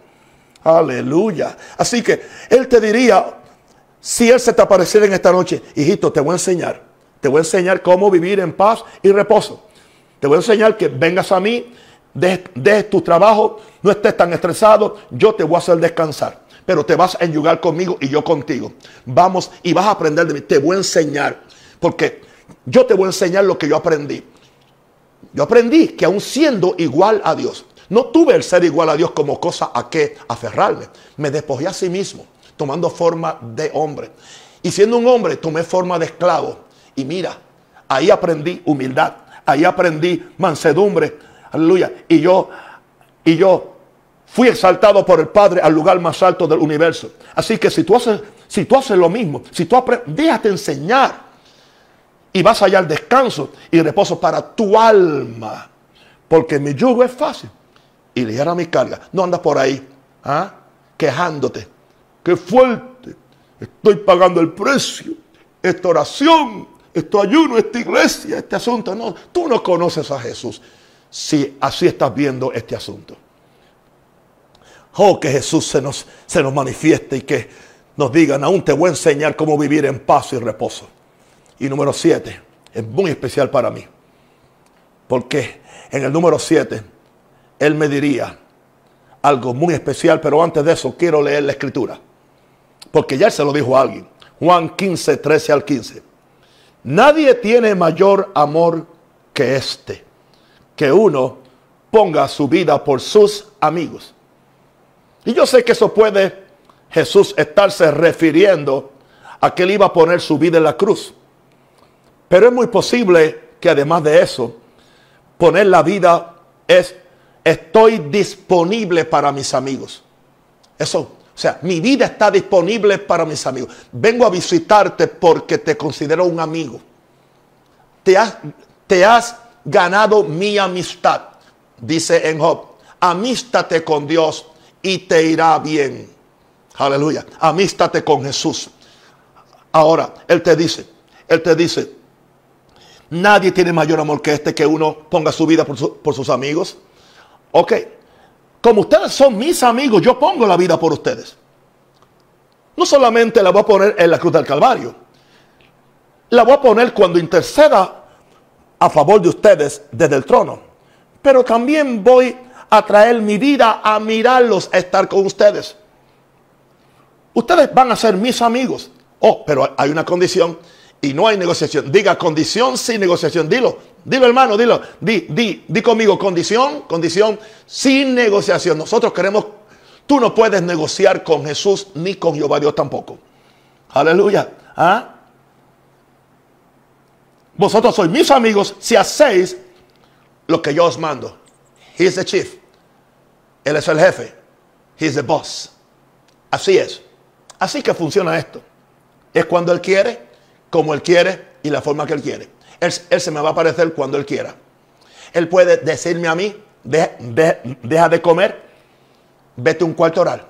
Aleluya. Así que Él te diría, si Él se te apareciera en esta noche, hijito, te voy a enseñar. Te voy a enseñar cómo vivir en paz y reposo. Te voy a enseñar que vengas a mí de tu trabajo, no estés tan estresado, yo te voy a hacer descansar. Pero te vas a enyugar conmigo y yo contigo. Vamos y vas a aprender de mí. Te voy a enseñar. Porque yo te voy a enseñar lo que yo aprendí. Yo aprendí que aún siendo igual a Dios, no tuve el ser igual a Dios como cosa a que aferrarme. Me despojé a sí mismo, tomando forma de hombre. Y siendo un hombre, tomé forma de esclavo. Y mira, ahí aprendí humildad, ahí aprendí mansedumbre, Aleluya. Y yo, y yo fui exaltado por el Padre al lugar más alto del universo. Así que si tú haces, si tú haces lo mismo, si tú aprendes, déjate enseñar. Y vas allá al descanso y reposo para tu alma. Porque mi yugo es fácil. Y ligera mi carga. No andas por ahí ¿ah? quejándote. Qué fuerte. Estoy pagando el precio. Esta oración, este ayuno, esta iglesia, este asunto. No, tú no conoces a Jesús si así estás viendo este asunto. Oh, que Jesús se nos, se nos manifieste y que nos digan, aún te voy a enseñar cómo vivir en paz y reposo. Y número siete, es muy especial para mí. Porque en el número siete, Él me diría algo muy especial, pero antes de eso quiero leer la escritura. Porque ya se lo dijo a alguien. Juan 15, 13 al 15. Nadie tiene mayor amor que este que uno ponga su vida por sus amigos. Y yo sé que eso puede Jesús estarse refiriendo a que él iba a poner su vida en la cruz. Pero es muy posible que además de eso, poner la vida es estoy disponible para mis amigos. Eso, o sea, mi vida está disponible para mis amigos. Vengo a visitarte porque te considero un amigo. Te has, te has ganado mi amistad. Dice en Job, amístate con Dios y te irá bien. Aleluya. Amístate con Jesús. Ahora, Él te dice, Él te dice, nadie tiene mayor amor que este que uno ponga su vida por, sus amigos. Ok, como ustedes son mis amigos, yo pongo la vida por ustedes. No solamente la voy a poner en la cruz del Calvario, la voy a poner cuando interceda a favor de ustedes desde el trono. Pero también voy a traer mi vida a mirarlos, a estar con ustedes. Ustedes van a ser mis amigos. Oh, pero hay una condición y no hay negociación. Diga condición sin negociación. Dilo, dilo hermano, dilo. Di, di, di conmigo condición, condición sin negociación. Nosotros queremos, tú no puedes negociar con Jesús ni con Jehová Dios tampoco. Aleluya. ¿Ah? Vosotros sois mis amigos si hacéis lo que yo os mando. He is the chief. Él es el jefe. He is the boss. Así es. Así que funciona esto. Es cuando Él quiere como Él quiere y la forma que Él quiere. Él, se me va a aparecer cuando Él quiera. Él puede decirme a mí, deja de comer, vete un cuarto a orar.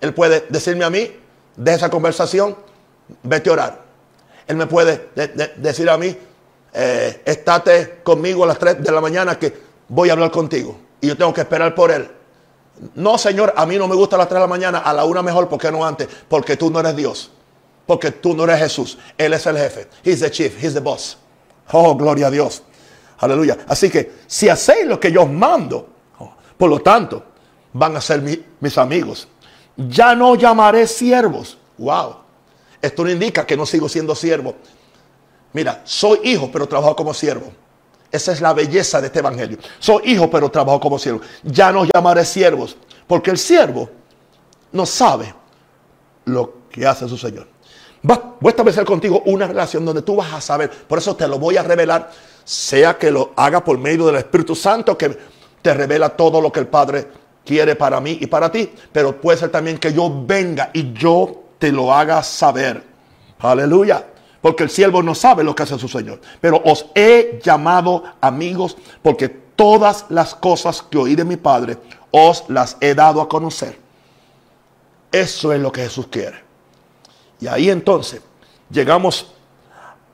Él puede decirme a mí, deja esa conversación, vete a orar. Él me puede decir a mí, eh, estate conmigo a las 3 de la mañana que voy a hablar contigo. Y yo tengo que esperar por Él. No, Señor, a mí no me gusta a las 3 de la mañana, a la una mejor, ¿por qué no antes? Porque tú no eres Dios. Porque tú no eres Jesús. Él es el jefe. He's the chief. He's the boss. Oh, gloria a Dios. Aleluya. Así que si hacéis lo que yo os mando, oh, por lo tanto, van a ser mis amigos. Ya no llamaré siervos. Wow. Esto no indica que no sigo siendo siervo. Mira, soy hijo, pero trabajo como siervo. Esa es la belleza de este evangelio. Soy hijo, pero trabajo como siervo. Ya no llamaré siervos, porque el siervo no sabe lo que hace su Señor voy a establecer contigo una relación donde tú vas a saber. Por eso te lo voy a revelar, sea que lo haga por medio del Espíritu Santo, que te revela todo lo que el Padre quiere para mí y para ti. Pero puede ser también que yo venga y yo te lo haga saber. Aleluya. Porque el siervo no sabe lo que hace su Señor. Pero os he llamado amigos porque todas las cosas que oí de mi Padre os las he dado a conocer. Eso es lo que Jesús quiere. Y ahí entonces llegamos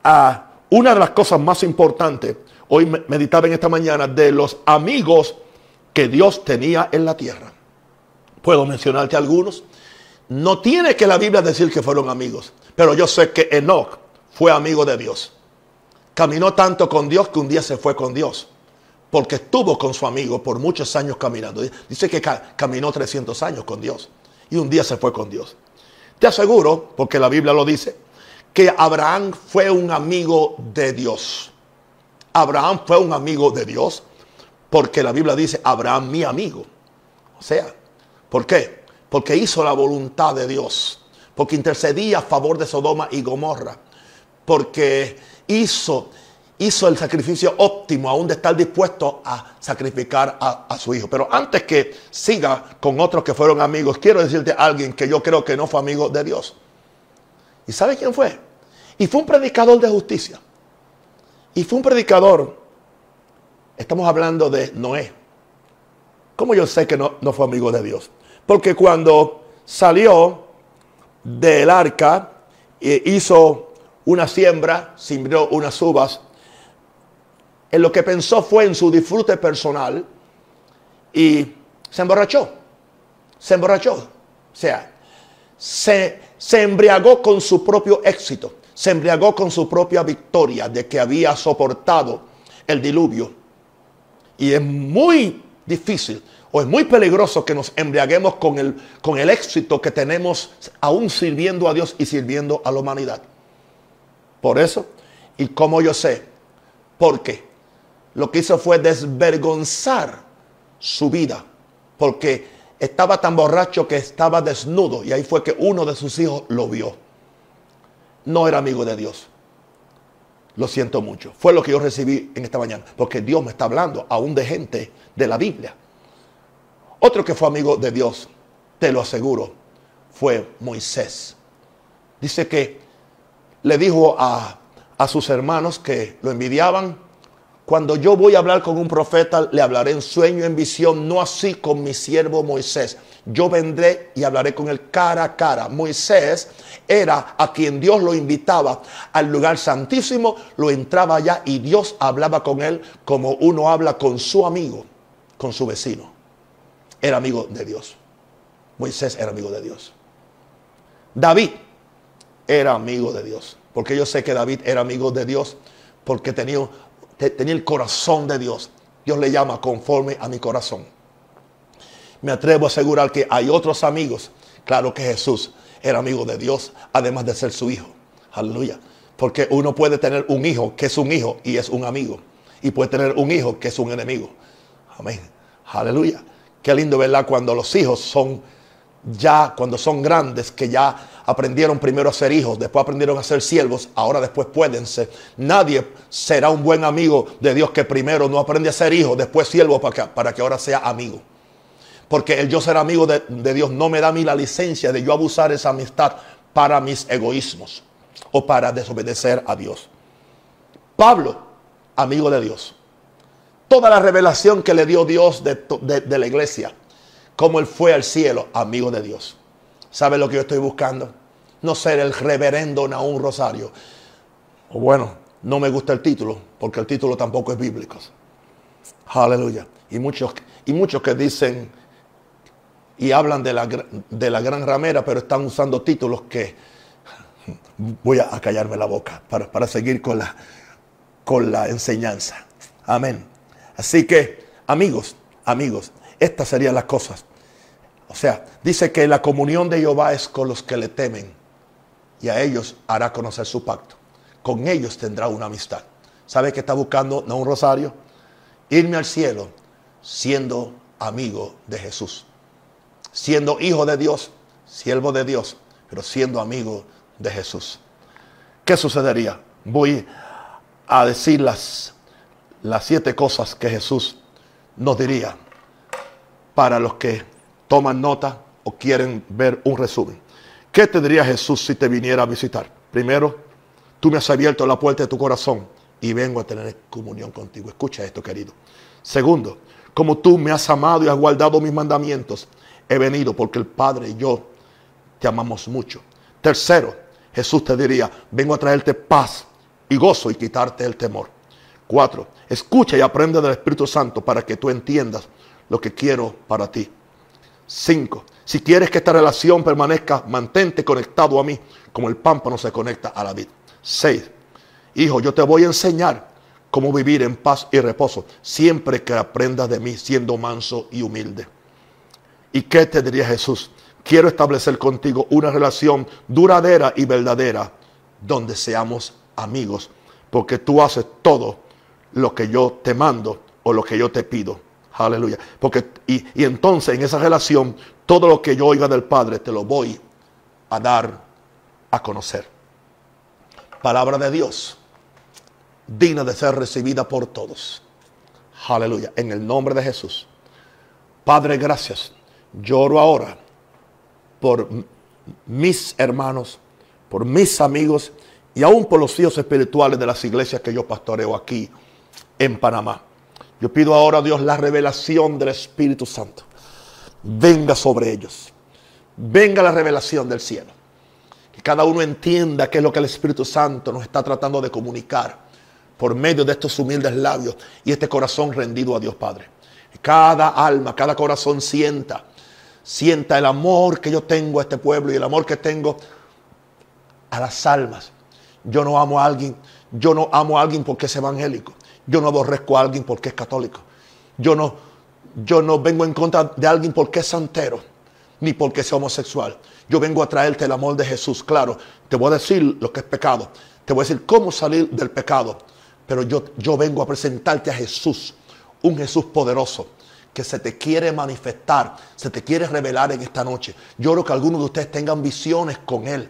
a una de las cosas más importantes. Hoy meditaba en esta mañana de los amigos que Dios tenía en la tierra. Puedo mencionarte algunos. No tiene que la Biblia decir que fueron amigos, pero yo sé que Enoch fue amigo de Dios. Caminó tanto con Dios que un día se fue con Dios, porque estuvo con su amigo por muchos años caminando. Dice que caminó 300 años con Dios y un día se fue con Dios. Te aseguro, porque la Biblia lo dice, que Abraham fue un amigo de Dios. Abraham fue un amigo de Dios porque la Biblia dice, Abraham mi amigo. O sea, ¿por qué? Porque hizo la voluntad de Dios, porque intercedía a favor de Sodoma y Gomorra, porque hizo hizo el sacrificio óptimo, aún de estar dispuesto a sacrificar a, su hijo. Pero antes que siga con otros que fueron amigos, quiero decirte a alguien que yo creo que no fue amigo de Dios. ¿Y sabe quién fue? Y fue un predicador de justicia. Y fue un predicador, estamos hablando de Noé. ¿Cómo yo sé que no, no fue amigo de Dios? Porque cuando salió del arca, e hizo una siembra, sembró unas uvas, en lo que pensó fue en su disfrute personal y se emborrachó. Se emborrachó. O sea, se, se embriagó con su propio éxito. Se embriagó con su propia victoria de que había soportado el diluvio. Y es muy difícil o es muy peligroso que nos embriaguemos con el, con el éxito que tenemos aún sirviendo a Dios y sirviendo a la humanidad. Por eso, y como yo sé, porque lo que hizo fue desvergonzar su vida, porque estaba tan borracho que estaba desnudo y ahí fue que uno de sus hijos lo vio. No era amigo de Dios. Lo siento mucho. Fue lo que yo recibí en esta mañana, porque Dios me está hablando aún de gente de la Biblia. Otro que fue amigo de Dios, te lo aseguro, fue Moisés. Dice que le dijo a, a sus hermanos que lo envidiaban, Cuando yo voy a hablar con un profeta, le hablaré en sueño, en visión, no así con mi siervo Moisés. Yo vendré y hablaré con él cara a cara. Moisés era a quien Dios lo invitaba al lugar santísimo, lo entraba allá y Dios hablaba con él como uno habla con su amigo, con su vecino. Era amigo de Dios. Moisés era amigo de Dios. David era amigo de Dios. Porque yo sé que David era amigo de Dios porque tenía tenía el corazón de Dios. Dios le llama conforme a mi corazón. Me atrevo a asegurar que hay otros amigos. Claro que Jesús era amigo de Dios, además de ser su hijo. Aleluya. Porque uno puede tener un hijo que es un hijo y es un amigo. Y puede tener un hijo que es un enemigo. Amén. Aleluya. Qué lindo, ¿verdad? Cuando los hijos son ya, cuando son grandes, que ya aprendieron primero a ser hijos, después aprendieron a ser siervos, ahora después pueden ser. Nadie será un buen amigo de Dios que primero no aprende a ser hijo, después siervo para que, ahora sea amigo. Porque el yo ser amigo de, Dios no me da a mí la licencia de yo abusar esa amistad para mis egoísmos o para desobedecer a Dios. Pablo, amigo de Dios. Toda la revelación que le dio Dios de la iglesia, como él fue al cielo, amigo de Dios. ¿Sabe lo que yo estoy buscando? No ser el reverendo Naún Rosario. O bueno, no me gusta el título, porque el título tampoco es bíblico. Aleluya. Y muchos, y muchos que dicen y hablan de la, de la gran ramera, pero están usando títulos que voy a, callarme la boca para, para seguir con la, con la enseñanza. Amén. Así que, amigos, amigos, estas serían las cosas o sea, dice que la comunión de Jehová es con los que le temen y a ellos hará conocer su pacto. Con ellos tendrá una amistad. ¿Sabe qué está buscando no un rosario? Irme al cielo siendo amigo de Jesús. Siendo hijo de Dios, siervo de Dios, pero siendo amigo de Jesús. ¿Qué sucedería? Voy a decir las, las siete cosas que Jesús nos diría para los que toman nota o quieren ver un resumen. ¿Qué te diría Jesús si te viniera a visitar? Primero, tú me has abierto la puerta de tu corazón y vengo a tener comunión contigo. Escucha esto, querido. Segundo, como tú me has amado y has guardado mis mandamientos, he venido porque el Padre y yo te amamos mucho. Tercero, Jesús te diría, vengo a traerte paz y gozo y quitarte el temor. Cuatro, escucha y aprende del Espíritu Santo para que tú entiendas lo que quiero para ti. 5. Si quieres que esta relación permanezca, mantente conectado a mí, como el pámpano se conecta a la vid. 6. Hijo, yo te voy a enseñar cómo vivir en paz y reposo, siempre que aprendas de mí siendo manso y humilde. ¿Y qué te diría Jesús? Quiero establecer contigo una relación duradera y verdadera, donde seamos amigos, porque tú haces todo lo que yo te mando o lo que yo te pido. Aleluya. Porque, y, y entonces en esa relación, todo lo que yo oiga del Padre te lo voy a dar a conocer. Palabra de Dios, digna de ser recibida por todos. Aleluya. En el nombre de Jesús. Padre, gracias. Lloro ahora por mis hermanos, por mis amigos y aún por los hijos espirituales de las iglesias que yo pastoreo aquí en Panamá. Yo pido ahora, Dios, la revelación del Espíritu Santo. Venga sobre ellos. Venga la revelación del cielo. Que cada uno entienda qué es lo que el Espíritu Santo nos está tratando de comunicar por medio de estos humildes labios y este corazón rendido a Dios Padre. Cada alma, cada corazón sienta, sienta el amor que yo tengo a este pueblo y el amor que tengo a las almas. Yo no amo a alguien, yo no amo a alguien porque es evangélico. Yo no aborrezco a alguien porque es católico. Yo no, yo no vengo en contra de alguien porque es santero, ni porque es homosexual. Yo vengo a traerte el amor de Jesús. Claro, te voy a decir lo que es pecado. Te voy a decir cómo salir del pecado. Pero yo, yo vengo a presentarte a Jesús, un Jesús poderoso que se te quiere manifestar, se te quiere revelar en esta noche. Yo creo que algunos de ustedes tengan visiones con Él.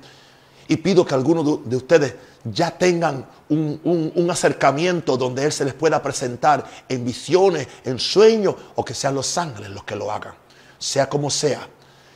Y pido que algunos de ustedes ya tengan un, acercamiento donde Él se les pueda presentar en visiones, en sueños, o que sean los ángeles los que lo hagan. Sea como sea.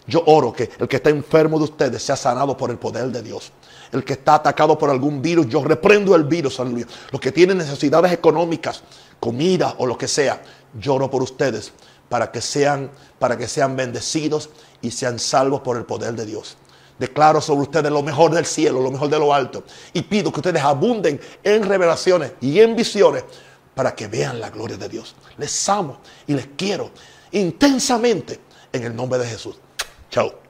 Yo oro que el que está enfermo de ustedes sea sanado por el poder de Dios. El que está atacado por algún virus, yo reprendo el virus, aleluya. Los que tienen necesidades económicas, comida o lo que sea. Lloro por ustedes para que sean, para que sean bendecidos y sean salvos por el poder de Dios. Declaro sobre ustedes lo mejor del cielo, lo mejor de lo alto. Y pido que ustedes abunden en revelaciones y en visiones para que vean la gloria de Dios. Les amo y les quiero intensamente en el nombre de Jesús. Chao.